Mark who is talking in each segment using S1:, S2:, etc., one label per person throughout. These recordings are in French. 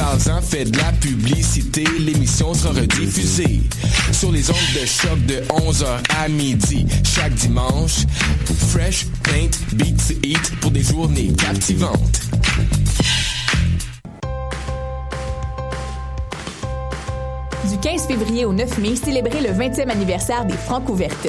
S1: Parle-en, fais de la publicité, l'émission sera rediffusée sur les ondes de choc de 11h à midi chaque dimanche. Fresh, paint, beat to eat pour des journées captivantes.
S2: Du 15 février au 9 mai, célébrez le 20e anniversaire des Francs ouvertes.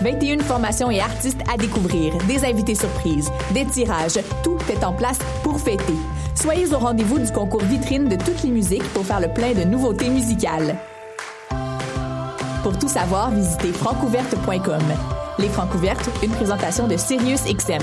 S2: 21 formations et artistes à découvrir, des invités surprises, des tirages, tout est en place pour fêter. Soyez au rendez-vous du concours vitrine de toutes les musiques pour faire le plein de nouveautés musicales. Pour tout savoir, visitez francouverte.com. Les Francouvertes, une présentation de Sirius XM.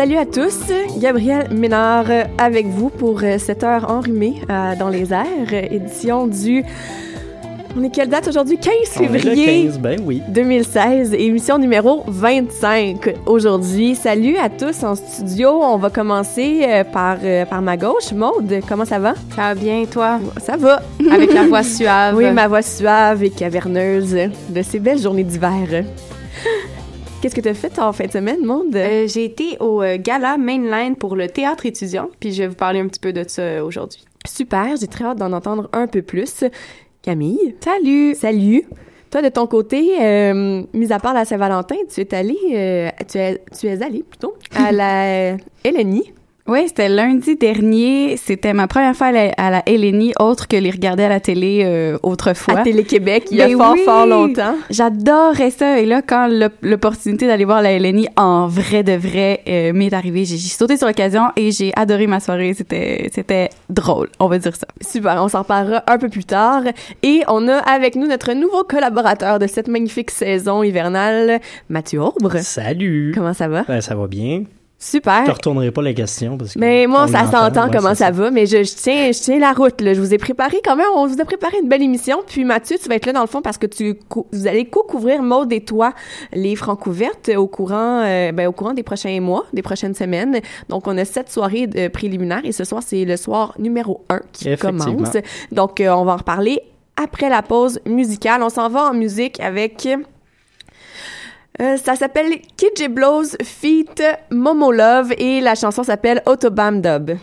S3: Salut à tous. Gabriel Ménard avec vous pour euh, cette heure enrhumée euh, dans les airs, édition du... On est quelle date aujourd'hui? 15
S4: On est le
S3: février
S4: 15, ben oui.
S3: 2016, émission numéro 25 aujourd'hui. Salut à tous en studio. On va commencer euh, par, par ma gauche. Maude, comment ça va?
S5: Ça va bien, toi?
S3: Ça va.
S5: Avec la voix suave.
S3: Oui, ma voix suave et caverneuse de ces belles journées d'hiver. Qu'est-ce que tu as fait en fin de semaine, Maude?
S5: Euh, j'ai été au euh, gala Mainline pour le théâtre étudiant, puis je vais vous parler un petit peu de ça euh, aujourd'hui.
S3: Super, j'ai très hâte d'en entendre un peu plus. Camille?
S5: Salut!
S3: Salut! Toi, de ton côté, euh, mis à part la Saint-Valentin, tu es allée, euh, tu, es, tu es allée plutôt à la LNI.
S5: Oui, c'était lundi dernier. C'était ma première fois à la, à la LNI, autre que les regarder à la télé euh, autrefois.
S3: À Télé-Québec, il y a
S5: Mais
S3: fort,
S5: oui!
S3: fort longtemps.
S5: J'adorais ça. Et là, quand l'op- l'opportunité d'aller voir la LNI en vrai de vrai euh, m'est arrivée, j'ai sauté sur l'occasion et j'ai adoré ma soirée. C'était c'était drôle, on va dire ça.
S3: Super, on s'en reparlera un peu plus tard. Et on a avec nous notre nouveau collaborateur de cette magnifique saison hivernale, Mathieu Aubre.
S4: Salut!
S3: Comment ça va?
S4: Ben, ça va bien.
S3: Super.
S4: Je te retournerai pas la question parce que.
S3: Mais moi,
S4: on
S3: ça s'entend
S4: ouais,
S3: comment ça, va, mais je, je tiens, je tiens la route. Là. Je vous ai préparé quand même, on vous a préparé une belle émission. Puis Mathieu, tu vas être là dans le fond parce que tu, vous allez co-couvrir Maude et toi les francs ouvertes au courant, euh, ben, au courant des prochains mois, des prochaines semaines. Donc, on a sept soirées de préliminaires et ce soir, c'est le soir numéro un qui commence. Donc, euh, on va en reparler après la pause musicale. On s'en va en musique avec... Euh, ça s'appelle Kid J Blows feat Momo Love et la chanson s'appelle Autobahn Dub.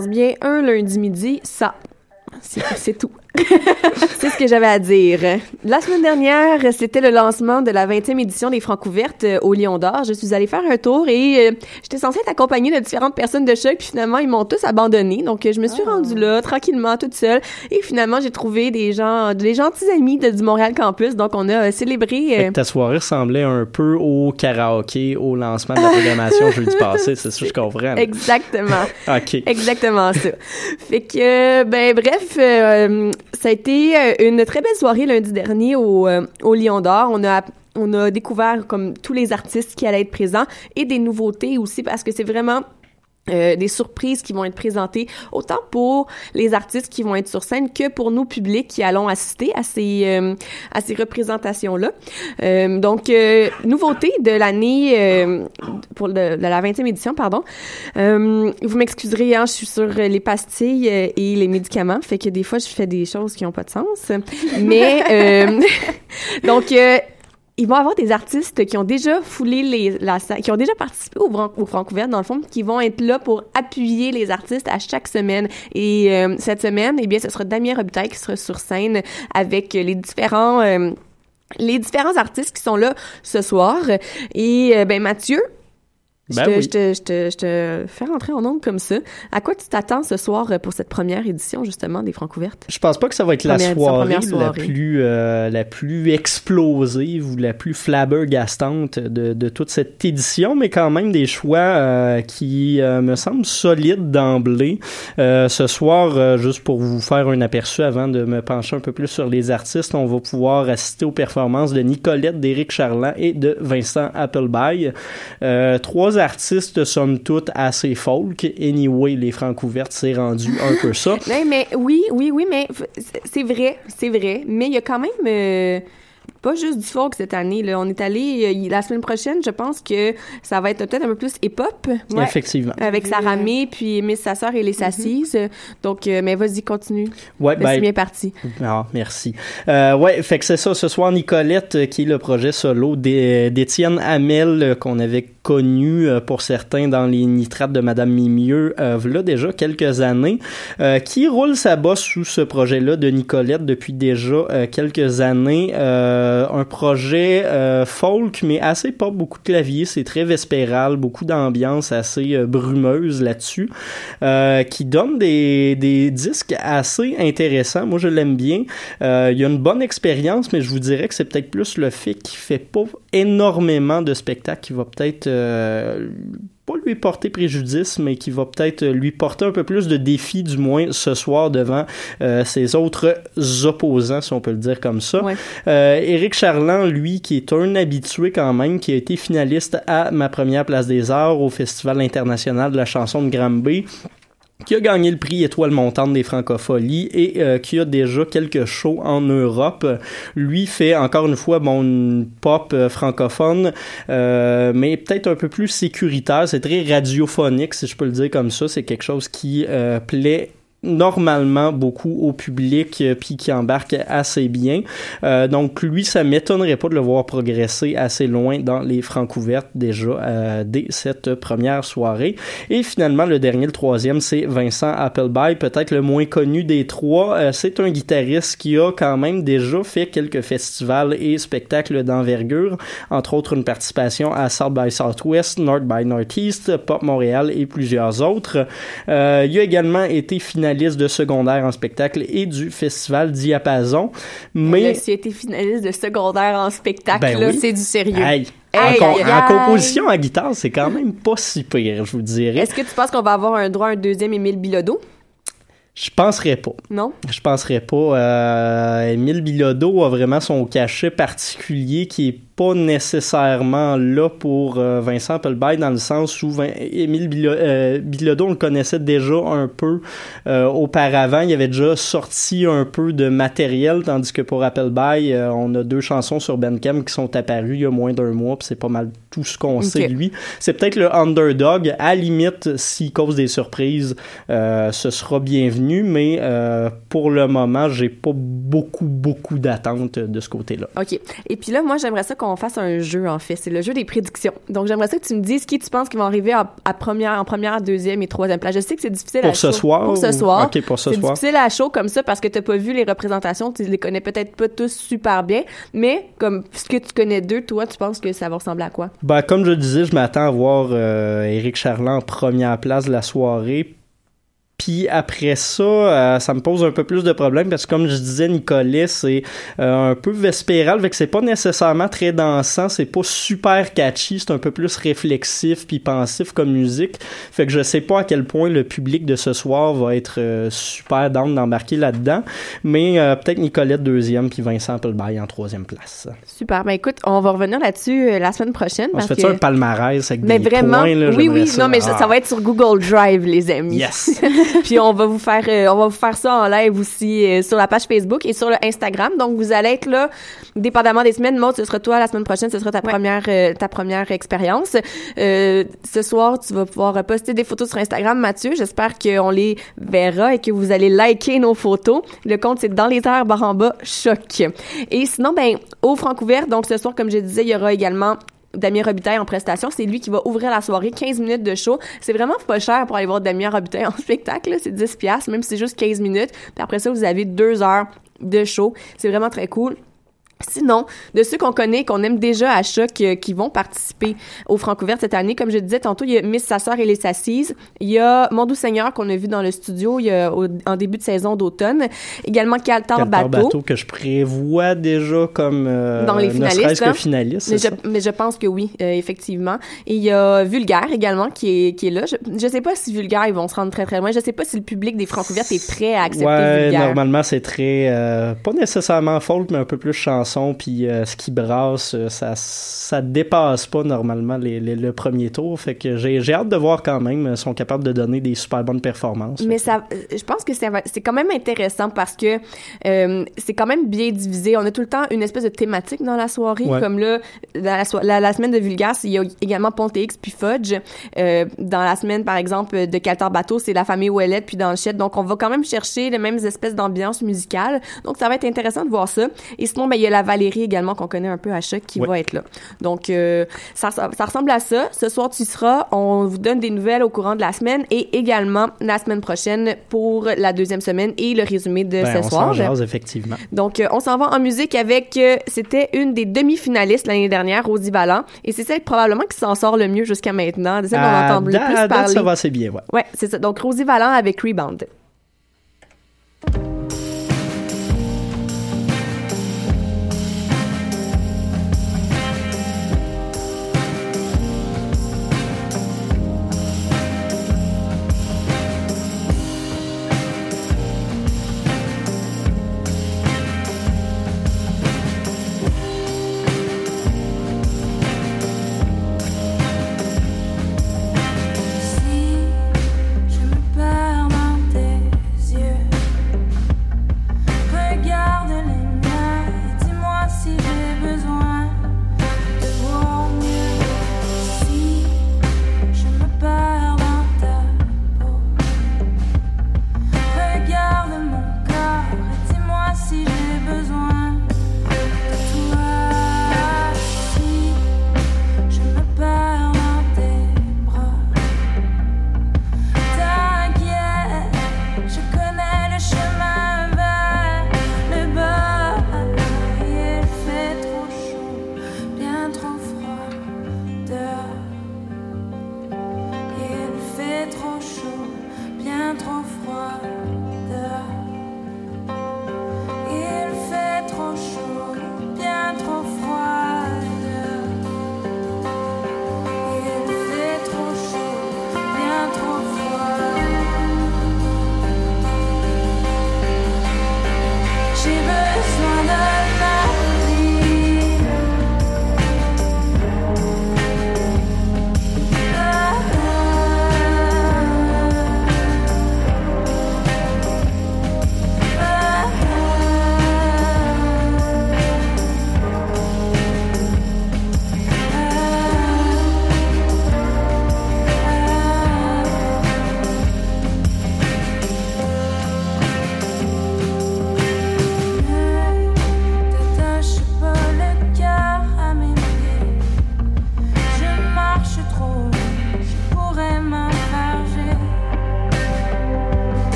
S3: Bien un lundi midi, ça. C'est tout. C'est ce que j'avais à dire. La semaine dernière, c'était le lancement de la 20e édition des Francouvertes euh, au Lion d'Or. Je suis allée faire un tour et euh, j'étais censée être accompagnée de différentes personnes de choc, puis finalement, ils m'ont tous abandonnée. Donc, je me suis rendue là, tranquillement, toute seule. Et finalement, j'ai trouvé des gens, des gentils amis de, du Montréal Campus. Donc, on a euh, célébré... Euh,
S4: ta soirée ressemblait un peu au karaoké au lancement de la programmation jeudi passé, c'est ça que je comprends.
S3: Exactement.
S4: OK.
S3: Exactement ça. Fait que, ben bref, euh, ça a été euh, une très belle soirée lundi dernier au, euh, au Lion d'Or. On a on a découvert comme tous les artistes qui allaient être présents et des nouveautés aussi parce que c'est vraiment euh, des surprises qui vont être présentées autant pour les artistes qui vont être sur scène que pour nous publics qui allons assister à ces euh, à ces représentations là. Euh, donc euh, nouveauté de l'année pour de, de, la 20e édition pardon. vous m'excuserez hein, je suis sur les pastilles et les médicaments fait que des fois je fais des choses qui ont pas de sens. Mais donc ils vont avoir des artistes qui ont déjà foulé les, la, qui ont déjà participé au, au Francouvert, dans le fond, qui vont être là pour appuyer les artistes à chaque semaine. Et euh, cette semaine, eh bien, ce sera Damien Robitaille qui sera sur scène avec les différents... Euh, les différents artistes qui sont là ce soir. Et euh, ben Mathieu,
S4: ben
S3: je, te,
S4: oui.
S3: je, te, je, te, je te fais rentrer en ongle comme ça. À quoi tu t'attends ce soir pour cette première édition, justement, des Francouvertes?
S4: Je pense pas que ça va être la
S3: Première
S4: soirée,
S3: édition, première
S4: la
S3: soirée.
S4: plus euh, la plus explosive ou la plus flabbergastante de, de toute cette édition, mais quand même des choix euh, qui euh, me semblent solides d'emblée. Euh, ce soir, euh, juste pour vous faire un aperçu avant de me pencher un peu plus sur les artistes, on va pouvoir assister aux performances de Nicolette, d'Éric Charland et de Vincent Appleby. Euh, artistes, somme toute, assez folk. Anyway, les Francouvertes, c'est rendu un peu ça.
S3: Mais, oui, oui, oui, mais c'est vrai, c'est vrai. Mais il y a quand même euh, pas juste du folk cette année. Là. On est allé euh, la semaine prochaine, je pense que ça va être peut-être un peu plus hip-hop. Ouais.
S4: Effectivement.
S3: Avec Sarah May, puis Miss Sasseur et les Sassises. Donc, euh, mais vas-y, continue.
S4: Ouais,
S3: C'est
S4: ben,
S3: bien parti.
S4: Ah, merci. Euh, ouais, fait que c'est ça. Ce soir, Nicolette, euh, qui est le projet solo d'É- d'Étienne Hamel, qu'on avait connu pour certains dans les nitrates de Madame Mimieux, euh, là déjà quelques années, euh, qui roule sa bosse sous ce projet-là de Nicolette depuis déjà euh, quelques années. Euh, un projet euh, folk, mais assez pas beaucoup de clavier, c'est très vespéral, beaucoup d'ambiance assez euh, brumeuse là-dessus, euh, qui donne des, des disques assez intéressants. Moi, je l'aime bien. Euh, il y a une bonne expérience, mais je vous dirais que c'est peut-être plus le fait qu'il fait pas énormément de spectacles qui va peut-être euh, pas lui porter préjudice, mais qui va peut-être lui porter un peu plus de défis, du moins ce soir, devant euh, ses autres opposants, si on peut le dire comme ça.
S3: Ouais.
S4: Euh, Éric Charland, lui, qui est un habitué quand même, qui a été finaliste à ma première place des arts au Festival international de la chanson de Granby qui a gagné le prix Étoile montante des Francopholies et euh, qui a déjà quelques shows en Europe. Lui fait encore une fois bon une pop euh, francophone, euh, mais peut-être un peu plus sécuritaire. C'est très radiophonique, si je peux le dire comme ça. C'est quelque chose qui euh, plaît normalement beaucoup au public euh, puis qui embarque assez bien. Euh, donc lui, ça m'étonnerait pas de le voir progresser assez loin dans les francs ouvertes déjà euh, dès cette première soirée. Et finalement, le dernier, le troisième, c'est Vincent Appleby, peut-être le moins connu des trois. Euh, c'est un guitariste qui a quand même déjà fait quelques festivals et spectacles d'envergure, entre autres une participation à South by Southwest, North by Northeast, Pop Montréal et plusieurs autres. Euh, il a également été finaliste de secondaire en spectacle et du festival Diapason. Mais
S3: as été finaliste de secondaire en spectacle,
S4: Ben
S3: là,
S4: oui.
S3: c'est du sérieux.
S4: Hey, en,
S3: aïe,
S4: en
S3: aïe.
S4: composition à guitare, c'est quand même pas si pire, je vous dirais.
S3: Est-ce que tu penses qu'on va avoir un droit à un deuxième Émile Bilodeau?
S4: Je penserais pas.
S3: Non?
S4: Je penserais pas. Euh, Émile Bilodeau a vraiment son cachet particulier qui est pas nécessairement là pour euh, Vincent Applebaum dans le sens où Vin- Émile euh, Bilodeau on le connaissait déjà un peu euh, auparavant. Il avait déjà sorti un peu de matériel, tandis que pour Applebaum, euh, on a deux chansons sur Bandcamp qui sont apparues il y a moins d'un mois, puis c'est pas mal tout ce qu'on sait de lui. C'est peut-être le underdog. À la limite, s'il cause des surprises, ce sera bienvenu, mais pour le moment, j'ai pas beaucoup, beaucoup d'attentes de ce côté-là.
S3: OK. Et puis là, moi, j'aimerais ça qu'on fasse un jeu, en fait. C'est le jeu des prédictions. Donc, j'aimerais ça que tu me dises qui tu penses qui vont arriver à, à première, en première, deuxième et troisième place. Je sais que c'est difficile à
S4: Pour ce
S3: chaud.
S4: soir?
S3: Pour ce
S4: ou-
S3: soir.
S4: OK, pour ce
S3: C'est
S4: soir.
S3: difficile à chaud comme ça parce que t'as pas vu les représentations, tu les connais peut-être pas tous super bien, mais comme ce que tu connais d'eux, toi, tu penses que ça va ressembler à quoi?
S4: Ben, comme je disais, je m'attends à voir euh, Éric Charland en première place de la soirée. Puis après ça, euh, ça me pose un peu plus de problèmes parce que comme je disais, Nicolas, c'est euh, un peu vespéral, fait que c'est pas nécessairement très dansant, c'est pas super catchy, c'est un peu plus réflexif puis pensif comme musique. Fait que je sais pas à quel point le public de ce soir va être euh, super down d'embarquer là-dedans, mais peut-être Nicolette deuxième puis Vincent Applebaye en troisième place.
S3: Super. Ben écoute, on va revenir là-dessus la semaine prochaine.
S4: On se fait un palmarès avec
S3: mais
S4: des
S3: vraiment,
S4: points, là,
S3: oui, oui,
S4: ça.
S3: non, mais ça
S4: Ah.
S3: va être sur Google Drive, les amis.
S4: Yes.
S3: puis on va vous faire euh, on va vous faire ça en live aussi euh, sur la page Facebook et sur le Instagram. Donc vous allez être là dépendamment des semaines. Maud, ce sera toi la semaine prochaine, ce sera ta première euh, ta première expérience. Euh, ce soir, tu vas pouvoir poster des photos sur Instagram, Mathieu. J'espère qu'on les verra et que vous allez liker nos photos. Le compte c'est dans les airs barre en bas choc. Et sinon ben au Francouvert, donc ce soir comme je disais, il y aura également Damien Robitaille en prestation. C'est lui qui va ouvrir la soirée, 15 minutes de show. C'est vraiment pas cher pour aller voir Damien Robitaille en spectacle. C'est 10 piastres, même si c'est juste 15 minutes. Puis après ça, vous avez deux heures de show. C'est vraiment très cool. Sinon, de ceux qu'on connaît, qu'on aime déjà à Choc, euh, qui vont participer au Francouverte cette année, comme je disais tantôt, il y a Miss Sa sœur et les Assises. Il y a Mon Doux Seigneur qu'on a vu dans le studio il y a, au- en début de saison d'automne. Également Caltar
S4: Caltar
S3: Bateau.
S4: que je prévois déjà comme euh,
S3: Dans les
S4: ne
S3: finalistes,
S4: serait-ce
S3: hein?
S4: que finaliste.
S3: Mais je,
S4: ça?
S3: mais je pense que oui, euh, effectivement. Et il y a Vulgaire également qui est, qui est là. Je, je sais pas si Vulgaire, ils vont se rendre très très loin. Je sais pas si le public des Francouvertes est prêt à accepter
S4: Ouais,
S3: Vulgaire.
S4: normalement c'est très euh, pas nécessairement folk mais un peu plus puis euh, ce qui brasse euh, ça ça dépasse pas normalement les, les- le premier tour fait que j'ai hâte de voir quand même euh, sont capables de donner des super bonnes performances.
S3: Mais ça, je pense que c'est quand même intéressant parce que euh, c'est quand même bien divisé. On a tout le temps une espèce de thématique dans la soirée.
S4: Ouais.
S3: Comme là, dans la, so- la, la semaine de Vulgaire, il y a également Ponte X puis Fudge. Euh, dans la semaine, par exemple, de Caltar Bateau, c'est la famille Ouellette puis Danchette. Donc, on va quand même chercher les mêmes espèces d'ambiance musicale. Donc, ça va être intéressant de voir ça. Et sinon, ben, il y a la Valérie également qu'on connaît un peu à choc qui
S4: Ouais.
S3: va être là. Donc, euh, ça, ça ressemble à ça. Ce soir, tu y seras. On vous donne des nouvelles au courant de la semaine et également la semaine prochaine pour la deuxième semaine et le résumé de
S4: Ben,
S3: ce
S4: on
S3: soir.
S4: jase effectivement.
S3: Donc, euh, on s'en va en musique avec, euh, c'était une des demi-finalistes l'année dernière, Rosie Vallant. Et c'est celle probablement qui s'en sort le mieux jusqu'à maintenant. De celle qu'on entend le plus parler.
S4: ça va assez bien ouais.
S3: Ouais, c'est ça. Donc, Rosie Vallant avec Rebound.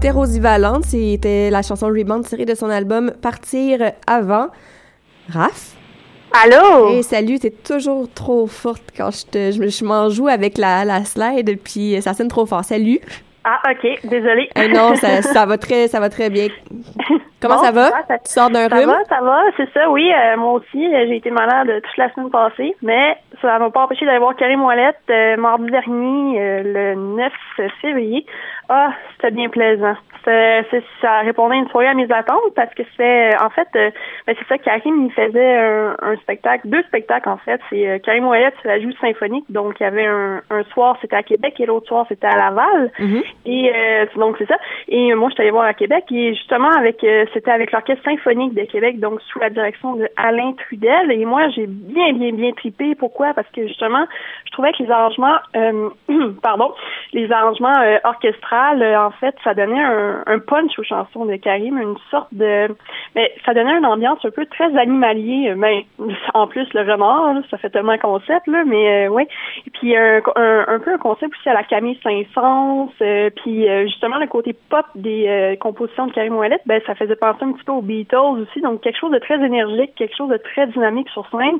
S3: C'était Rosie Valente, c'était la chanson Rebound tirée de son album Partir avant. Raph?
S6: Allô?
S3: Hey, salut, t'es toujours trop forte quand je te, je, je m'en joue avec la, la slide, puis ça sonne trop fort. Salut.
S6: Ah, ok, désolée.
S3: Eh non, ça, ça va très, ça va très bien. Comment
S6: Bon,
S3: ça va?
S6: ça-
S3: Tu sors d'un
S6: Ça
S3: rhume?
S6: va, ça va, c'est ça, oui. euh, moi aussi, euh, j'ai été malade euh, toute la semaine passée, mais ça m'a pas empêché d'aller voir Karim Ouellette euh, mardi dernier, euh, le 9 février. Ah, c'était bien plaisant. Ça répondait une soirée à mes attentes parce que c'est, en fait, ben, c'est ça, Karim, il faisait un, un spectacle, deux spectacles en fait. C'est Karim Ouellette, c'est la joue symphonique, donc il y avait un, un soir, c'était à Québec et l'autre soir, c'était à Laval. Et euh, donc c'est ça. Et moi, je suis allée voir à Québec et justement avec c'était avec l'orchestre symphonique de Québec, donc sous la direction de Alain Trudel. Et moi, j'ai bien bien bien tripé. Pourquoi? Parce que justement, je trouvais que les arrangements, euh, pardon, les arrangements euh, orchestrales, euh, en fait, ça donnait un, un punch aux chansons de Karim, une sorte de, mais ça donnait une ambiance un peu très animalier. Mais en plus le renard, là, ça fait tellement un concept là, mais euh, ouais. Et puis un, un, peu un concept aussi à la Camille Saint-Saëns, puis justement le côté pop des compositions de Karim Ouellet, ben ça faisait penser un petit peu aux Beatles aussi, donc quelque chose de très énergique, quelque chose de très dynamique sur scène.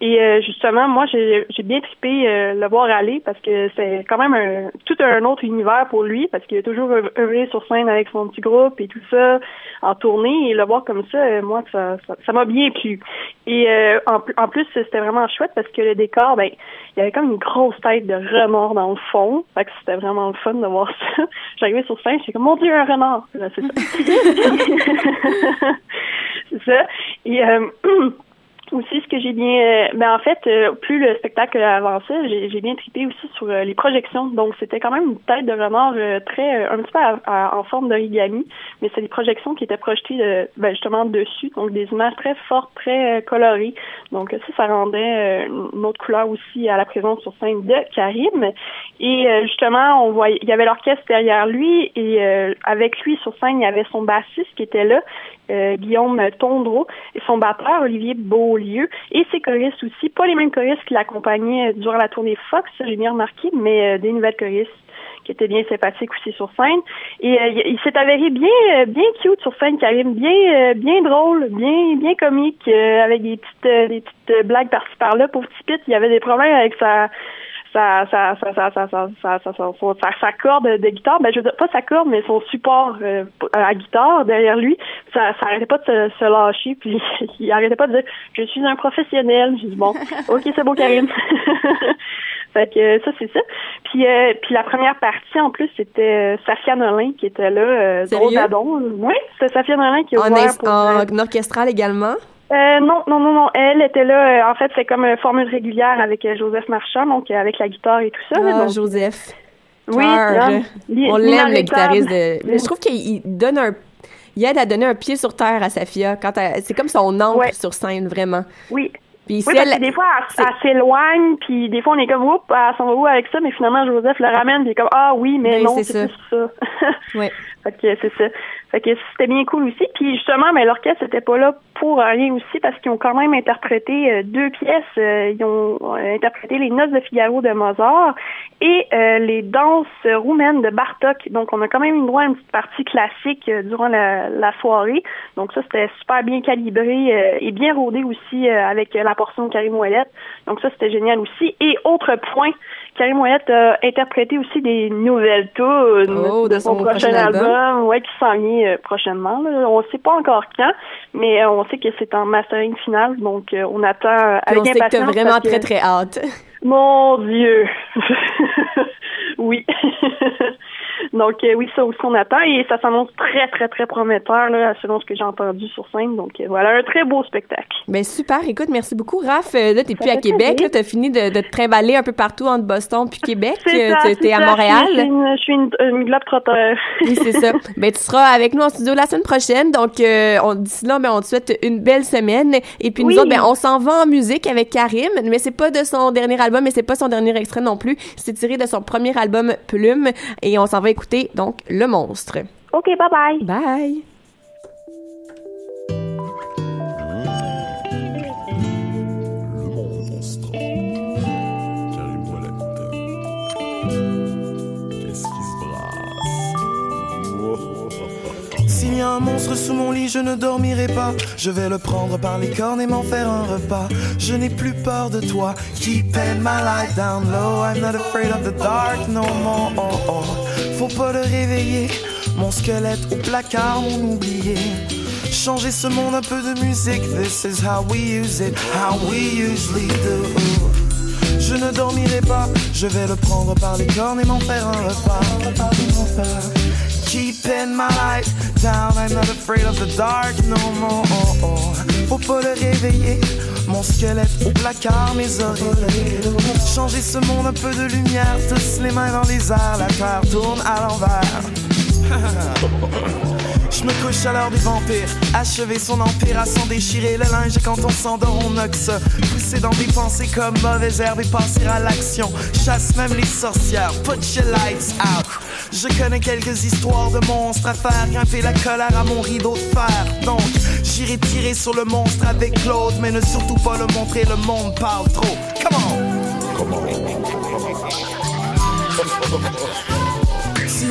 S6: Et euh, justement, moi j'ai bien trippé euh, le voir aller parce que c'est quand même un, tout un autre univers pour lui parce qu'il a toujours œuv- œuvré sur scène avec son petit groupe et tout ça en tournée et le voir comme ça, euh, moi ça ça ça m'a bien plu. Et euh, en, en plus c'était vraiment chouette parce que le décor, ben il y avait comme une grosse tête de renard dans le fond. Fait que c'était vraiment le fun de voir ça. J'arrivais sur scène, j'étais comme mon Dieu, un renard. C'est ça. c'est ça. Et euh, aussi ce que j'ai bien euh, ben en fait euh, plus le spectacle avançait j'ai bien trippé aussi sur euh, les projections. Donc c'était quand même une tête de renard très un petit peu en forme d'origami mais c'est des projections qui étaient projetées ben, justement dessus donc des images très fortes très colorées. Donc ça ça rendait une autre couleur aussi à la présence sur scène de Karim. Et justement on voyait il y avait l'orchestre derrière lui et avec lui sur scène il y avait son bassiste qui était là Guillaume Tondreau et son batteur Olivier Beaulieu et ses choristes aussi, pas les mêmes choristes qui l'accompagnaient durant la tournée Fox, j'ai bien remarqué, mais euh, des nouvelles choristes qui étaient bien sympathiques aussi sur scène. Et euh, il, s'est avéré bien euh, bien cute sur scène, Karim, bien euh, bien drôle, bien bien comique, euh, avec des petites euh, des petites euh, blagues par-ci par-là. Pour Pete, il y avait des problèmes avec sa sa sa sa sa sa sa sa sa, sa- sa- corde de guitare, ben je veux dire pas sa corde mais son support euh, à guitare derrière lui, ça ça arrêtait pas de se, se lâcher puis il arrêtait pas de dire je suis un professionnel. J'ai dit bon, OK, c'est beau Karine. fait que euh, ça c'est ça. Puis euh, puis la première partie en plus c'était euh, Safia Nolin qui était là euh, drôle d'adon. Oui, c'était Safia Nolin qui a
S3: En,
S6: ouvert pour euh,
S3: en orchestral également?
S6: Euh, non, non, non, non. Elle était là. euh, en fait, c'est comme une formule régulière avec euh, Joseph Marchand, donc euh, avec la guitare et tout ça.
S3: Ah,
S6: donc-
S3: Joseph.
S6: oui,
S3: On l'aime, le guitariste de... Mais je trouve qu'il il donne un... Il aide à donner un pied sur terre à Safia. Quand C'est comme son
S6: Ouais.
S3: sur scène, vraiment.
S6: Oui.
S3: Puis
S6: Oui, parce
S3: elle-
S6: que des fois, elle, s'éloigne, puis des fois, on est comme, oups, elle s'en va où avec ça, mais finalement, Joseph le ramène, puis il est comme, ah oui, mais
S3: Ben,
S6: non,
S3: c'est ça.
S6: plus ça. Fait que c'est ça. Fait que c'était bien cool aussi. Puis justement, mais l'orchestre n'était pas là pour rien aussi parce qu'ils ont quand même interprété euh, deux pièces. Euh, ils ont euh, interprété les Noces de Figaro de Mozart et les danses roumaines de Bartok. Donc on a quand même eu droit à une petite partie classique durant la, soirée. Donc ça c'était super bien calibré et bien rodé aussi avec la portion de Karim Ouellette. Donc ça c'était génial aussi. Et autre point, Karim Ouellette a interprété aussi des nouvelles tunes
S3: Oh, de son prochain album.
S6: ouais, qui s'en vient euh, prochainement. là. On ne sait pas encore quand, mais euh, on sait que c'est en mastering final, donc euh, on attend avec
S3: on sait que
S6: impatience
S3: vraiment
S6: que-
S3: très, très hâte.
S6: Mon Dieu! oui. donc euh, oui, ça aussi on attend et ça s'annonce très, très, très prometteur là, selon ce que j'ai entendu sur scène. Donc euh, voilà, un très beau spectacle.
S3: Ben super, écoute, merci beaucoup, Raph. Euh, Là, t'es plus à Québec, là, t'as fini de, de te trimballer un peu partout entre Boston puis Québec.
S6: C'est
S3: Euh, T'es à
S6: ça.
S3: Montréal.
S6: Je suis une, je suis une, une globe-trotteur.
S3: Oui, c'est ça. Ben, tu seras avec nous en studio la semaine prochaine. Donc, euh, on, d'ici là, ben, on te souhaite une belle semaine. Et puis, nous autres, ben, on s'en va en musique avec Karim. Mais c'est pas de son dernier album, mais c'est pas son dernier extrait non plus. C'est tiré de son premier album, Plume. Et on s'en va écouter, donc, Le Monstre.
S6: OK, bye-bye.
S3: Bye!
S7: Le
S8: y un monstre sous mon lit, je ne dormirai pas. Je vais le prendre par les cornes et m'en faire un repas. Je n'ai plus peur de toi. Keeping my light down low. I'm not afraid of the dark no more. Oh, oh. Faut pas le réveiller. Mon squelette au placard, mon oublié. Changer ce monde, un peu de musique. This is how we use it, how we usually do. Je ne dormirai pas, je vais le prendre par les cornes et m'en faire un repas. Keeping my light down, I'm not afraid of the dark no more. Faut pas le réveiller, mon squelette au placard, mes oreilles. Changer ce monde, un peu de lumière, tous les mains dans les airs, la terre tourne à l'envers. Je me couche à l'heure des vampires, achever son empire à s'en déchirer le linge quand on s'endort on oxe. Pousser dans des pensées comme mauvaise herbe et passer à l'action. Chasse même les sorcières, put your lights out. Je connais quelques histoires de monstres à faire grimper la colère à mon rideau de fer. Donc j'irai tirer sur le monstre avec Claude, mais ne surtout pas le montrer, le monde parle trop. Come on!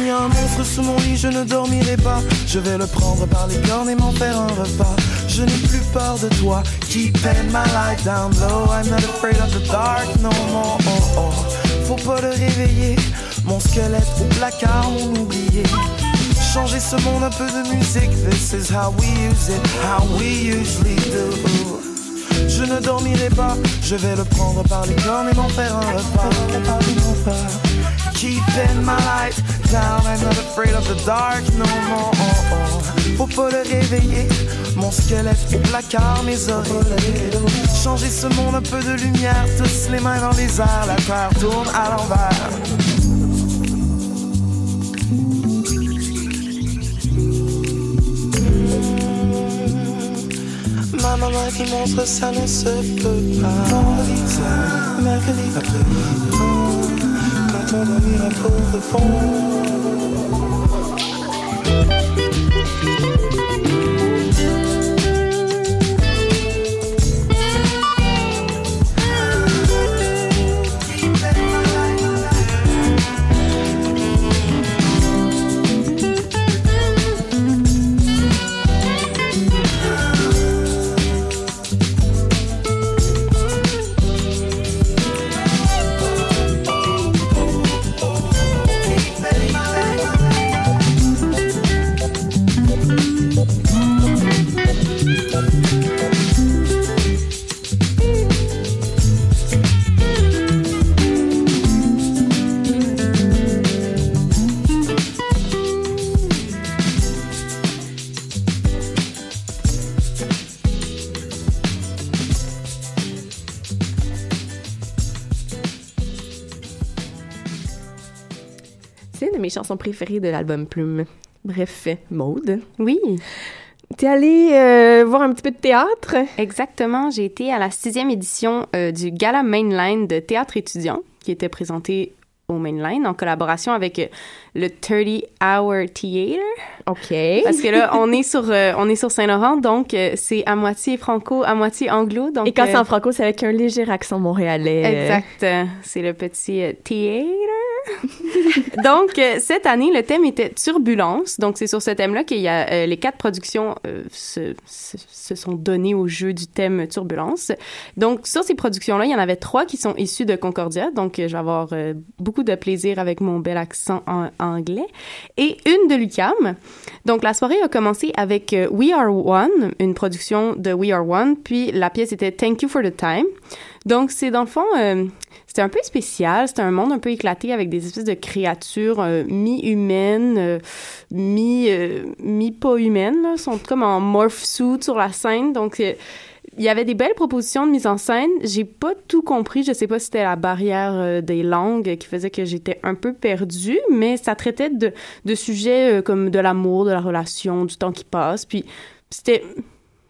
S8: un monstre sous mon lit, je ne dormirai pas. Je vais le prendre par les cornes et m'en faire un repas. Je n'ai plus peur de toi. Keeping my light down low. I'm not afraid of the dark no more. Oh, oh. Faut pas le réveiller. Mon squelette au placard, mon oublié. Changer ce monde, un peu de musique. This is how we use it, how we usually do. Je ne dormirai pas, je vais le prendre par les cornes et m'en faire un repas. Keeping my light down, I'm not afraid of the dark no more. Faut pas le réveiller, mon squelette au placard, mes oreilles. Changer ce monde, un peu de lumière, tous les mains dans les airs, la terre tourne à l'envers. Ma maman dit monstre, ça ne se peut pas. On dormira pour de bon.
S3: Mes chansons préférées de l'album Plume. Bref, Maude.
S9: Oui.
S3: T'es allée euh, voir un petit peu de théâtre?
S9: Exactement. J'ai été à la sixième édition euh, du Gala Mainline de théâtre étudiant qui était présenté au Mainline en collaboration avec euh, le 30 Hour Theater.
S3: OK.
S9: Parce que là, on est sur, euh, on est sur Saint-Laurent, donc euh, c'est à moitié franco, à moitié anglo. Donc,
S3: Et quand
S9: euh,
S3: c'est en franco, c'est avec un léger accent montréalais.
S9: Exact. C'est le petit theater. donc, cette année, le thème était turbulence. Donc, c'est sur ce thème-là qu'il y a euh, les quatre productions euh, se, se, se sont données au jeu du thème turbulence. Donc, sur ces productions-là, il y en avait trois qui sont issues de Concordia. Donc, je vais avoir euh, de plaisir avec mon bel accent en anglais. Et une de l'UQAM. Donc, la soirée a commencé avec euh, We Are One, une production de We Are One. Puis, la pièce était Thank You for the Time. Donc, c'est dans le fond, euh, c'était un peu spécial. C'était un monde un peu éclaté avec des espèces de créatures euh, mi-humaines, mi, mi-pas humaines. Sont comme en morph suit sur la scène. Donc, il y avait des belles propositions de mise en scène. J'ai pas tout compris. Je sais pas si c'était la barrière euh, des langues qui faisait que j'étais un peu perdue, mais ça traitait de, de sujets euh, comme de l'amour, de la relation, du temps qui passe. Puis, c'était,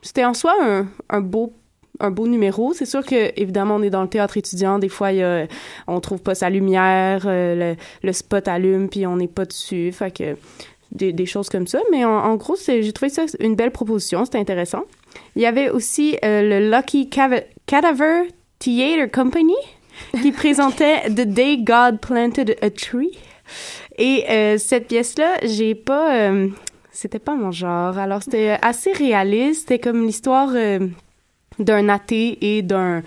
S9: c'était en soi un, un beau un beau numéro. C'est sûr que évidemment on est dans le théâtre étudiant, des fois il y a, on trouve pas sa lumière, euh, le, spot allume puis on n'est pas dessus, fait que des, des choses comme ça. Mais en, en gros, j'ai trouvé ça une belle proposition, c'était intéressant. Il y avait aussi euh, le Lucky Cadaver Theater Company qui présentait The Day God Planted a Tree. Et euh, cette pièce-là, j'ai pas, euh, c'était pas mon genre. Alors c'était assez réaliste. C'était comme l'histoire. d'un athée et d'un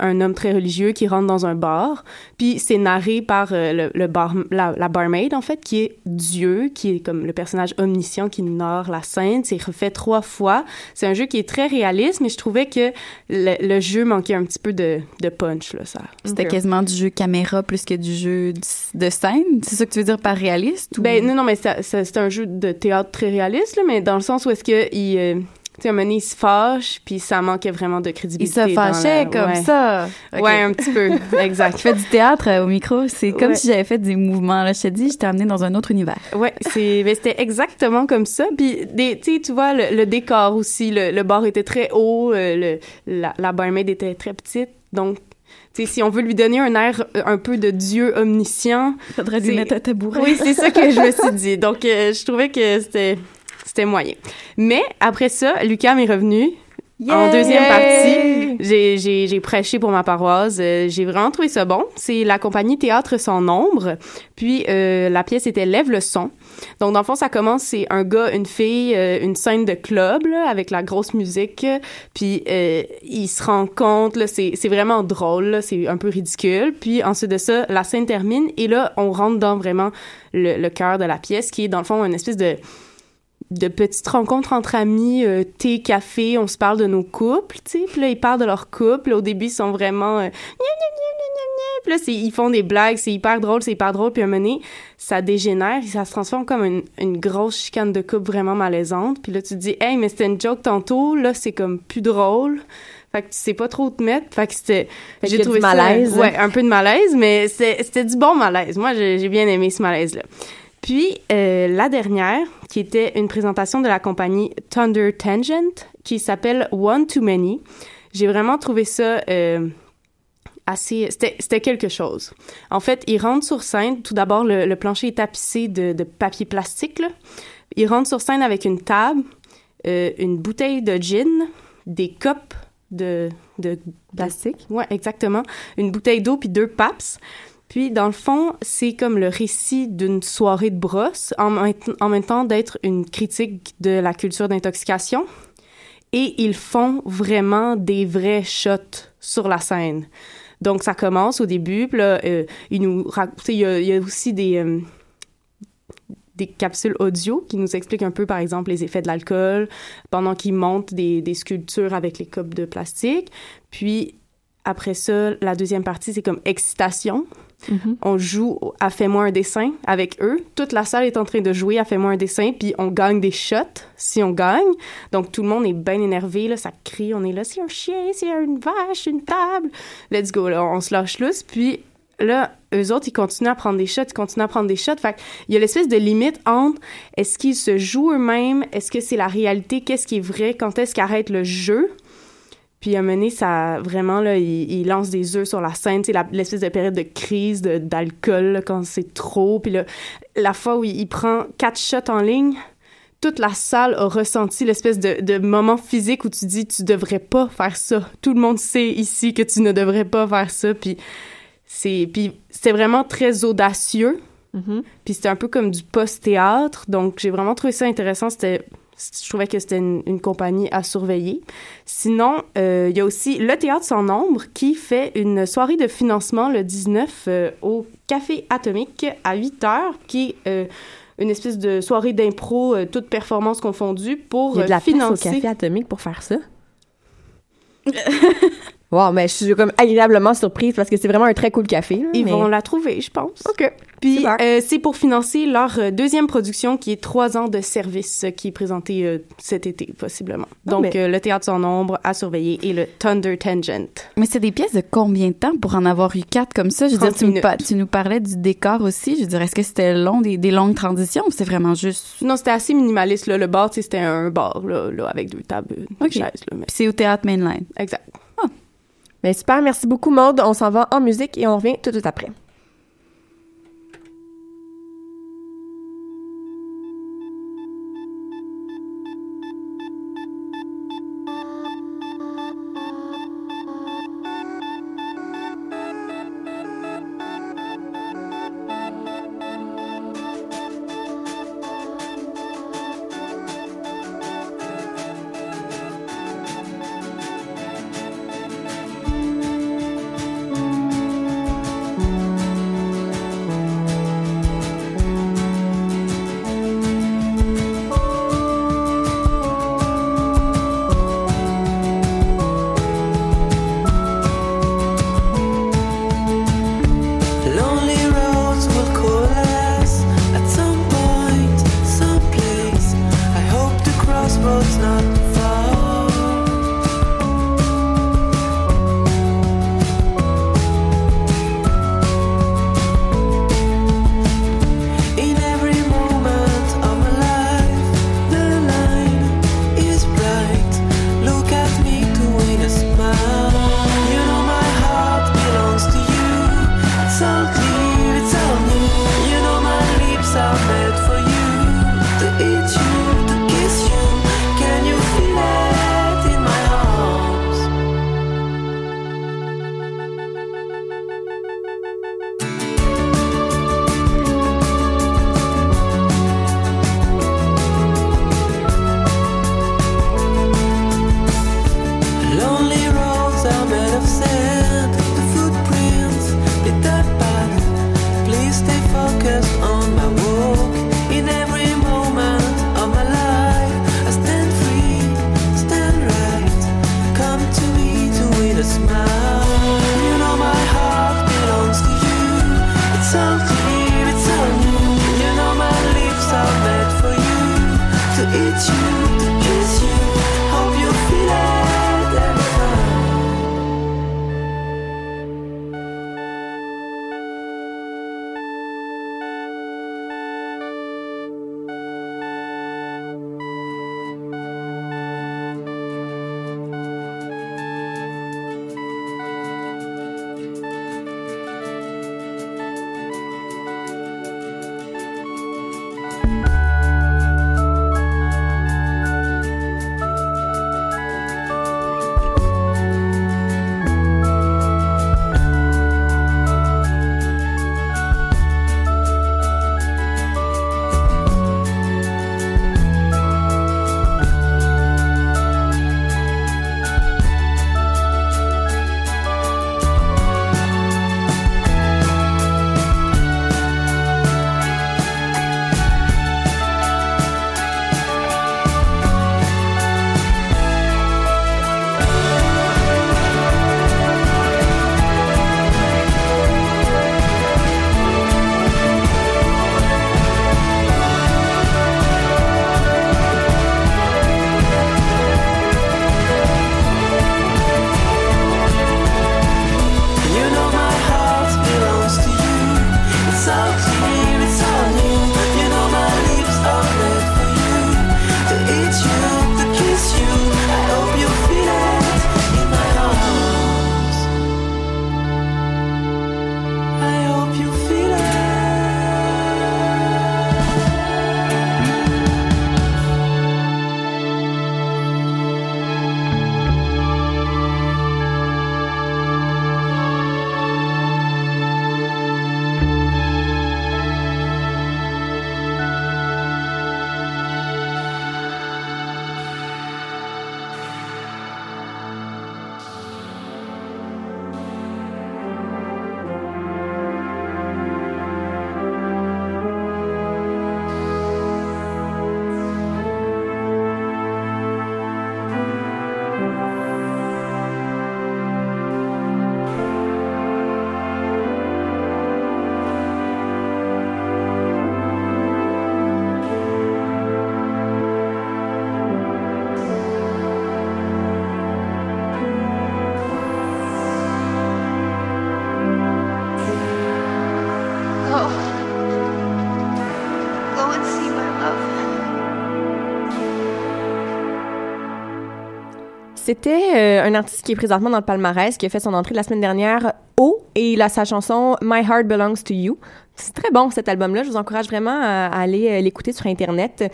S9: un homme très religieux qui rentre dans un bar. Puis c'est narré par euh, le, le bar, la, la barmaid, en fait, qui est Dieu, qui est comme le personnage omniscient qui narre la scène. C'est refait trois fois. C'est un jeu qui est très réaliste, mais je trouvais que le, le jeu manquait un petit peu de, de punch, là, ça.
S5: C'était quasiment du jeu caméra plus que du jeu de scène. C'est ça que tu veux dire par réaliste? Ou...
S9: Ben non, non, mais c'est un jeu de théâtre très réaliste, là, mais dans le sens où est-ce que il, euh, tu sais, un moment donné, il se fâche, puis ça manquait vraiment de
S5: Il
S9: crédibilité.
S5: se
S9: dans
S5: fâchait
S9: la-
S5: comme
S9: ouais.
S5: ça. Ok.
S9: Ouais, un petit peu, exact.
S5: Tu fais du théâtre euh, au micro, c'est comme
S9: Ouais.
S5: si j'avais fait des mouvements. Là. Je te dis, je t'ai amené dans un autre univers.
S9: Ouais, c'est, c'était exactement comme ça. Puis, tu sais, tu vois, le, le décor aussi, le, le bar était très haut, euh, le, la, la barmaid était très petite. Donc, tu sais, si on veut lui donner un air euh, un peu de dieu omniscient.
S5: Faudrait lui mettre un tabouret.
S9: Oui, c'est ça que je me suis dit. Donc, euh, je trouvais que c'était, c'était moyen. Mais, après ça, Lucas est revenu. En deuxième partie, j'ai, prêché pour ma paroisse. Euh, j'ai vraiment trouvé ça bon. C'est la compagnie Théâtre sans nombre. Puis euh, la pièce était Lève le son. Donc dans le fond, ça commence, c'est un gars, une fille, euh, une scène de club là, avec la grosse musique. Puis ils se rencontrent. Là, c'est, c'est vraiment drôle. c'est un peu ridicule. Puis ensuite de ça, la scène termine et là, on rentre dans vraiment le, le cœur de la pièce, qui est dans le fond une espèce de de petites rencontres entre amis, euh, thé, café, on se parle de nos couples, tu sais. Puis là, ils parlent de leur couple. Au début, ils sont vraiment... euh. Puis là, c'est- ils font des blagues, c'est hyper drôle, c'est hyper drôle. Puis à un moment donné, ça dégénère et ça se transforme comme une, une grosse chicane de couple vraiment malaisante. Puis là, tu te dis, hey, mais c'était une joke tantôt, là, c'est comme plus drôle. Fait que tu sais pas trop où te mettre. Fait que c'était...
S3: Y a du
S9: ça-
S3: malaise.
S9: ouais, un peu de malaise, mais c'est- c'était du bon malaise. Moi, j'ai j'ai bien aimé ce malaise-là. Puis, euh, la dernière, qui était une présentation de la compagnie Thunder Tangent, qui s'appelle One Too Many. J'ai vraiment trouvé ça euh, assez... C'était quelque chose. En fait, ils rentrent sur scène. Tout d'abord, le, le plancher est tapissé de, de papier plastique. Là. Ils rentrent sur scène avec une table, euh, une bouteille de gin, des copes de... de
S3: Plastique.
S9: Ouais, exactement. Une bouteille d'eau puis deux paps. Puis, dans le fond, c'est comme le récit d'une soirée de brosse, en, même- temps d'être une critique de la culture d'intoxication. Et ils font vraiment des vrais shots sur la scène. Donc, ça commence au début, là, euh, ils nous il y, a- il y a aussi des... euh, des capsules audio qui nous expliquent un peu, par exemple, les effets de l'alcool pendant qu'ils montent des, des sculptures avec les copes de plastique. Puis, après ça, la deuxième partie, c'est comme excitation. On joue à Fais-moi un dessin avec eux. Toute la salle est en train de jouer à Fais-moi un dessin, puis on gagne des shots si on gagne. Donc tout le monde est bien énervé, là, ça crie, on est là, c'est un chien, c'est une vache, une table. Let's go, là, on se lâche lousse. Puis là, eux autres, ils continuent à prendre des shots, ils continuent à prendre des shots. Fait il y a l'espèce de limite entre est-ce qu'ils se jouent eux-mêmes, est-ce que c'est la réalité, qu'est-ce qui est vrai, quand est-ce qu'ils arrêtent le jeu. Puis à un moment donné, ça, vraiment, là, il, il lance des œufs sur la scène, la- l'espèce de période de crise d'alcool, quand c'est trop. Puis là, la fois où il, il prend quatre shots en ligne, toute la salle a ressenti l'espèce de, de moment physique où tu dis, tu devrais pas faire ça. Tout le monde sait ici que tu ne devrais pas faire ça. Puis c'est, puis c'était vraiment très audacieux. Puis c'était un peu comme du post-théâtre. Donc j'ai vraiment trouvé ça intéressant. C'était je trouvais que c'était une, une compagnie à surveiller. Sinon, euh, il y a aussi le Théâtre sans nombre qui fait une soirée de financement le 19 euh, au Café Atomique à 8 heures, qui est euh, une espèce de soirée d'impro, toute performance confondue, pour
S3: Il y a de la place au
S9: financer.
S3: café atomique pour faire ça? wow, mais je suis comme agréablement surprise parce que c'est vraiment un très cool café. là,
S9: Ils
S3: mais-
S9: vont la trouver, je pense.
S3: OK.
S9: Puis
S3: Super.
S9: euh, c'est pour financer leur euh, deuxième production qui est trois ans de service euh, qui est présentée euh, cet été possiblement.
S5: Ah,
S9: Donc euh, le théâtre sans nombre à surveiller et le Thunder Tangent.
S5: Mais c'est des pièces de combien de temps pour en avoir eu quatre comme ça? Je veux dire,
S9: 30
S5: tu, me nous parlais du décor aussi. Je veux dire, est-ce que c'était long, des, des longues transitions ou c'est vraiment juste...
S9: Non, c'était assez minimaliste là. Le bar, tu sais, c'était un bar là, là, avec deux tables, deux
S5: Ok.
S9: chaises. Mais...
S5: Puis c'est au théâtre Mainline.
S9: Exact.
S3: Ben, super, merci beaucoup, Maude. On s'en va en musique et on revient tout de suite après. C'était euh, un artiste qui est présentement dans le palmarès, qui a fait son entrée la semaine dernière au et il a sa chanson My Heart Belongs to You. C'est très bon cet album-là. Je vous encourage vraiment à, aller euh, l'écouter sur Internet.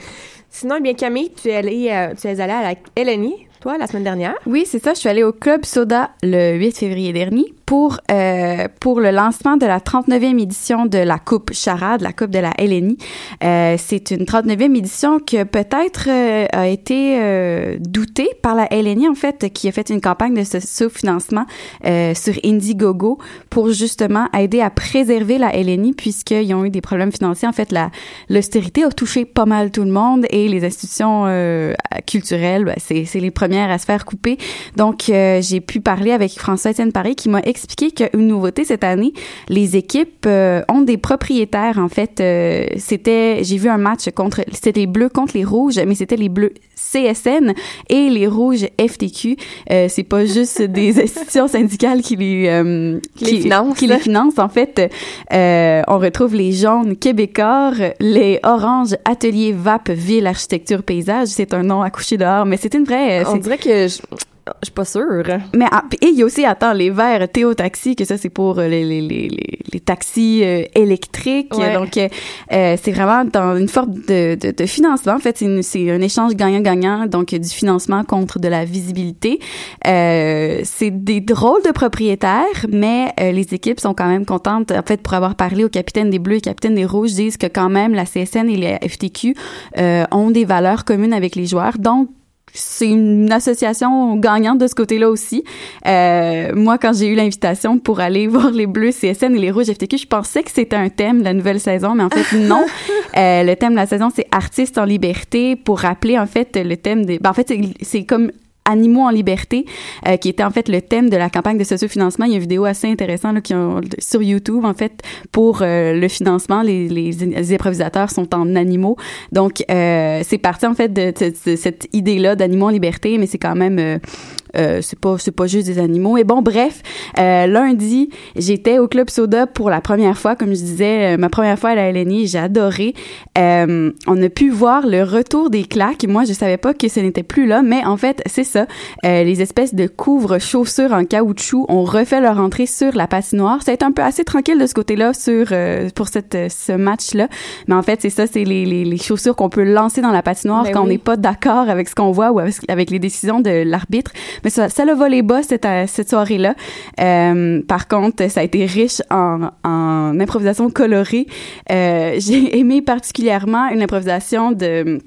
S3: Sinon, eh bien Camille, tu es allée, euh, tu es allée à la LNI, toi, la semaine dernière.
S5: Oui, c'est ça. Je suis allée au Club Soda le 8 février dernier pour, euh, pour le lancement de la 39e édition de la Coupe Charade, la Coupe de la LNI. Euh, c'est une 39e édition que peut-être euh, a été euh, doutée par la LNI, en fait, qui a fait une campagne de ce sous-financement euh, sur Indiegogo pour justement aider à préserver la LNI puisqu'ils ont eu des problèmes financiers. En fait, la l'austérité a touché pas mal tout le monde et les institutions euh, culturelles, ben, c'est les premières à se faire couper. Donc, j'ai pu parler avec François-Étienne Paris qui m'a expliqué qu'une nouveauté cette année, les équipes euh, ont des propriétaires. En fait, euh, c'était, j'ai vu un match contre, c'était les Bleus contre les Rouges, mais c'était les Bleus CSN et les Rouges FTQ. Euh, c'est pas juste des institutions syndicales qui les, euh,
S3: Qui les financent.
S5: qui les financent. En fait, on retrouve les jaunes québécois, les oranges Atelier VAP Ville Architecture Paysage. C'est un nom à coucher dehors, mais c'est une vraie.
S3: On dirait que je, je suis pas sûre.
S5: mais ah, et il y a aussi attends les verts Théo Taxi que ça c'est pour euh, les les les les, taxis euh, électriques.
S3: Ouais.
S5: donc euh, euh, c'est vraiment dans une forme de, de, de financement. En fait c'est un échange gagnant-gagnant donc du financement contre de la visibilité. Euh, c'est des drôles de propriétaires mais euh, les équipes sont quand même contentes. En fait pour avoir parlé au capitaine des Bleus et capitaine des Rouges disent que quand même la CSN et les FTQ euh, ont des valeurs communes avec les joueurs. Donc c'est une association gagnante de ce côté-là aussi. Euh, moi, quand j'ai eu l'invitation pour aller voir les Bleus CSN et les Rouges FTQ, je pensais que c'était un thème de la nouvelle saison, mais en fait, non. Euh, le thème de la saison, c'est Artistes en liberté pour rappeler, en fait, le thème des... Ben, en fait, c'est- c'est comme Animaux en liberté, euh, qui était en fait le thème de la campagne de sociofinancement. Il y a une vidéo assez intéressante là, qui ont, sur YouTube, en fait, pour euh, le financement. Les, les, les improvisateurs sont en animaux. Donc, euh, c'est parti en fait de, de- de cette idée-là d'animaux en liberté, mais c'est quand même... euh, c'est pas c'est pas juste des animaux. Et bon bref euh, lundi j'étais au club soda pour la première fois. Comme je disais euh, ma première fois à la LNI j'ai adoré. Euh, on a pu voir le retour des claques. Moi je savais pas que ce n'était plus là mais en fait c'est ça. Euh, les espèces de couvre chaussures en caoutchouc ont refait leur entrée sur la patinoire. Ça a été un peu assez tranquille de ce côté-là sur euh, pour cette ce match là mais en fait c'est ça c'est les, les, les chaussures qu'on peut lancer dans la patinoire
S3: Ben
S5: quand on n'est pas d'accord avec ce qu'on voit ou avec, avec les décisions de l'arbitre mais ça, ça l'a volé bas cette, euh, cette soirée-là. Euh, par contre, ça a été riche en, en improvisation colorée. Euh, J'ai aimé particulièrement une improvisation de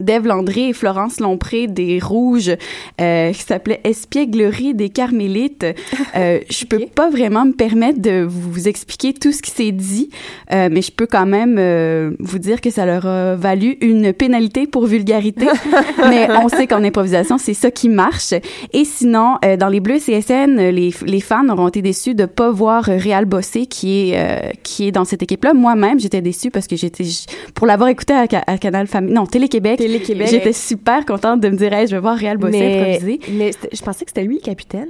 S5: d'Ève Landry et Florence Lompré des Rouges euh, qui s'appelait Espièglerie des Carmélites. Euh, je peux pas vraiment me permettre de vous expliquer tout ce qui s'est dit, euh, mais je peux quand même euh, vous dire que ça leur a valu une pénalité pour vulgarité. mais on sait qu'en improvisation, c'est ça qui marche. Et sinon, dans les Bleus CSN, les, les fans auront été déçus de pas voir Réal Bossé qui est qui est dans cette équipe-là. Moi-même, j'étais déçue parce que j'étais pour l'avoir écouté à, à Canal Famille, non Télé-Québec.
S3: Télé-Québec.
S5: J'étais super contente de me dire, hey, je vais voir Réal Bossé
S3: Mais,
S5: improviser.
S3: mais je pensais que c'était lui le capitaine.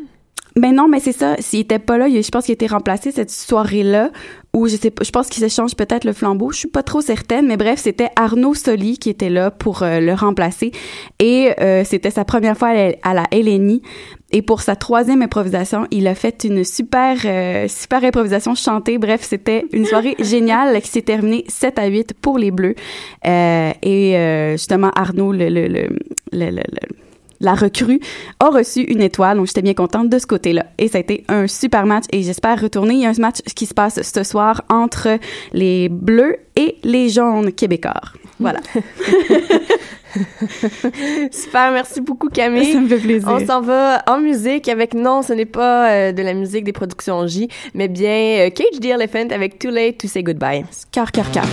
S5: Ben non, mais c'est ça. S'il était pas là, je pense qu'il a été remplacé cette soirée-là. Ou je sais pas, je pense qu'il s'échange peut-être le flambeau. Je suis pas trop certaine, mais bref, c'était Arnaud Soli qui était là pour euh, le remplacer. Et euh, c'était sa première fois à la, LNI. Et pour sa troisième improvisation, il a fait une super, euh, super improvisation chantée. Bref, c'était une soirée géniale qui s'est terminée 7 à 8 pour les Bleus. Euh, et euh, justement, Arnaud, le, le, le- le- le- la recrue a reçu une étoile, donc j'étais bien contente de ce côté-là. Et ça a été un super match et j'espère retourner. Il y a un match qui se passe ce soir entre les Bleus et les Jaunes québécois. Voilà.
S3: Super, merci beaucoup Camille.
S5: Ça me fait plaisir.
S3: On s'en va en musique avec non, ce n'est pas euh, de la musique des productions J, mais bien euh, Cage the Elephant avec Too Late to Say Goodbye.
S5: Cœur, cœur, cœur.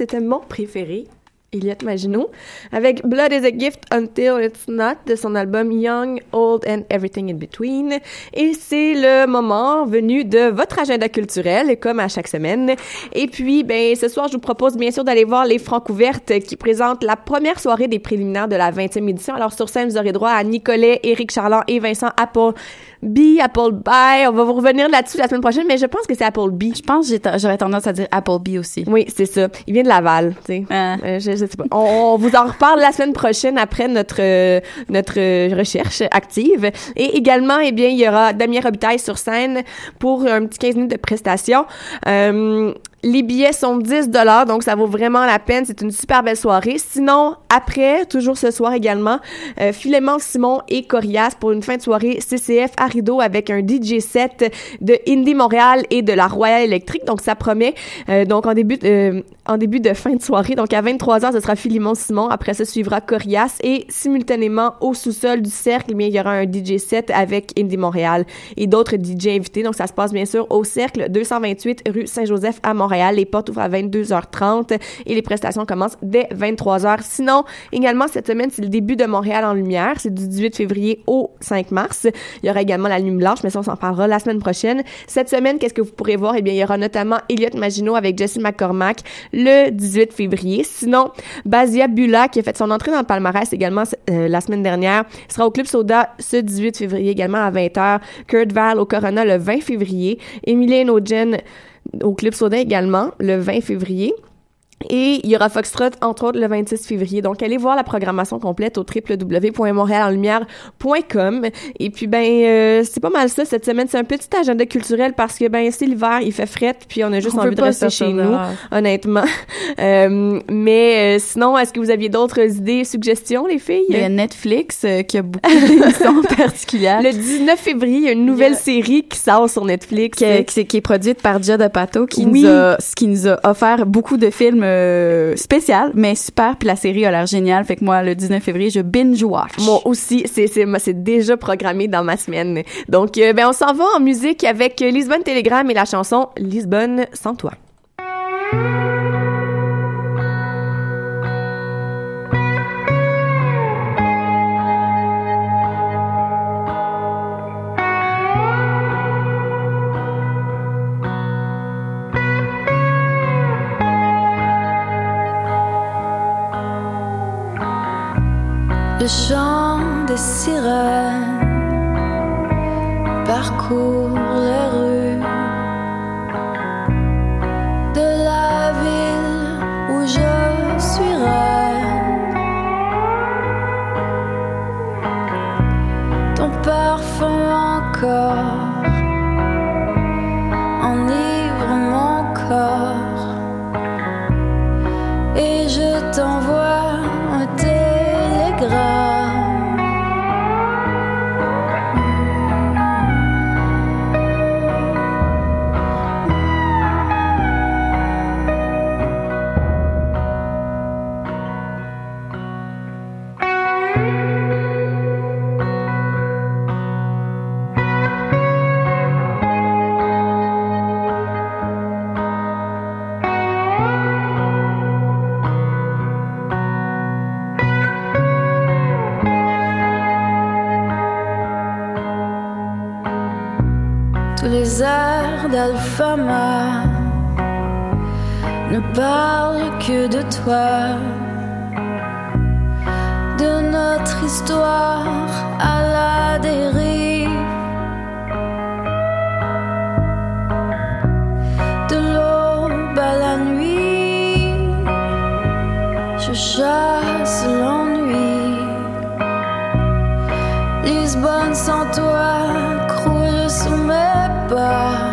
S3: C'était mon préféré, Elliot Maginot, avec Blood is a Gift Until It's Not de son album Young, Old and Everything in Between. Et c'est le moment venu de votre agenda culturel, comme à chaque semaine. Et puis, ben, ce soir, je vous propose bien sûr d'aller voir les Francs ouvertes qui présentent la première soirée des préliminaires de la 20e édition. Alors sur scène, vous aurez droit à Nicolet, Éric Charland et Vincent Apple. B, Appleby. On va vous revenir là-dessus la semaine prochaine, mais je pense que c'est Appleby.
S5: Je pense que j'aurais tendance à dire Appleby aussi.
S3: Oui, c'est ça. Il vient de Laval, tu sais.
S5: Ah.
S3: Euh, je, je sais pas. On, on vous en reparle la semaine prochaine après notre euh, notre euh, recherche active. Et également, eh bien, il y aura Damien Robitaille sur scène pour un petit 15 minutes de prestation. Euh, les billets sont 10 dollars, donc ça vaut vraiment la peine. C'est une super belle soirée. Sinon, après, toujours ce soir également, euh, Simon et Corias pour une fin de soirée CCF à rideau avec un DJ set de Indie Montréal et de la Royal Electric. Donc ça promet. Euh, donc en début de, en début de fin de soirée, donc à 23h, ce sera Philémon Simon. Après ça suivra Corias et simultanément au sous-sol du cercle, eh il y aura un DJ set avec Indie Montréal et d'autres DJ invités. Donc ça se passe bien sûr au cercle 228 rue Saint-Joseph à Montréal. Les portes ouvrent à 22h30 et les prestations commencent dès 23h. Sinon, également cette semaine, c'est le début de Montréal en lumière. C'est du 18 février au 5 mars. Il y aura également la Nuit blanche, mais ça, on s'en parlera la semaine prochaine. Cette semaine, qu'est-ce que vous pourrez voir? Eh bien, il y aura notamment Elliot Maginot avec Jesse McCormack le 18 février. Sinon, Basia Bula, qui a fait son entrée dans le palmarès également euh, la semaine dernière, sera au Club Soda ce 18 février également à 20h. Kurt Val au Corona le 20 février. Emily Ogen au Club Soda également le 20 février. Et il y aura Foxtrot, entre autres, le 26 février. Donc, allez voir la programmation complète au www.montréalenlumière.com. Et puis, ben, euh, c'est pas mal ça cette semaine. C'est un petit agenda culturel parce que, ben, c'est l'hiver, il fait fret, puis on a juste
S5: On
S3: envie de rester chez nous, honnêtement. Euh, mais euh, sinon, est-ce que vous aviez d'autres idées, suggestions, les filles?
S5: Il y a Netflix euh, qui a beaucoup d'émissions particulières.
S3: Le 19 février, il y a une nouvelle série qui sort sur Netflix.
S5: qui, est- qui produite par Gia Pato qui
S3: Oui.
S5: nous a qui nous a offert beaucoup de films euh, spéciaux mais super puis la série a l'air géniale fait que moi le 19 février je binge watch
S3: Moi aussi, c'est déjà programmé dans ma semaine. Donc euh, ben on s'en va en musique avec Lisbonne Telegram et la chanson Lisbonne sans toi.
S10: Le chant des sirènes Lisbonne sans toi croule sous mes pas.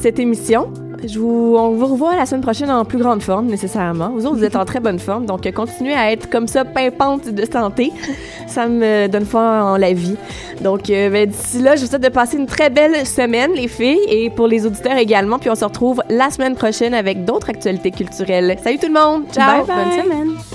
S3: Cette émission. Je vous, on vous revoit la semaine prochaine en plus grande forme, nécessairement. Vous autres, vous êtes en très bonne forme, donc euh, continuez à être comme ça, pimpante de santé. Ça me donne foi en la vie. Donc, euh, ben, d'ici là, je vous souhaite de passer une très belle semaine, les filles, et pour les auditeurs également. Puis on se retrouve la semaine prochaine avec d'autres actualités culturelles. Salut tout le monde! Ciao!
S9: Bye bye. Bonne semaine.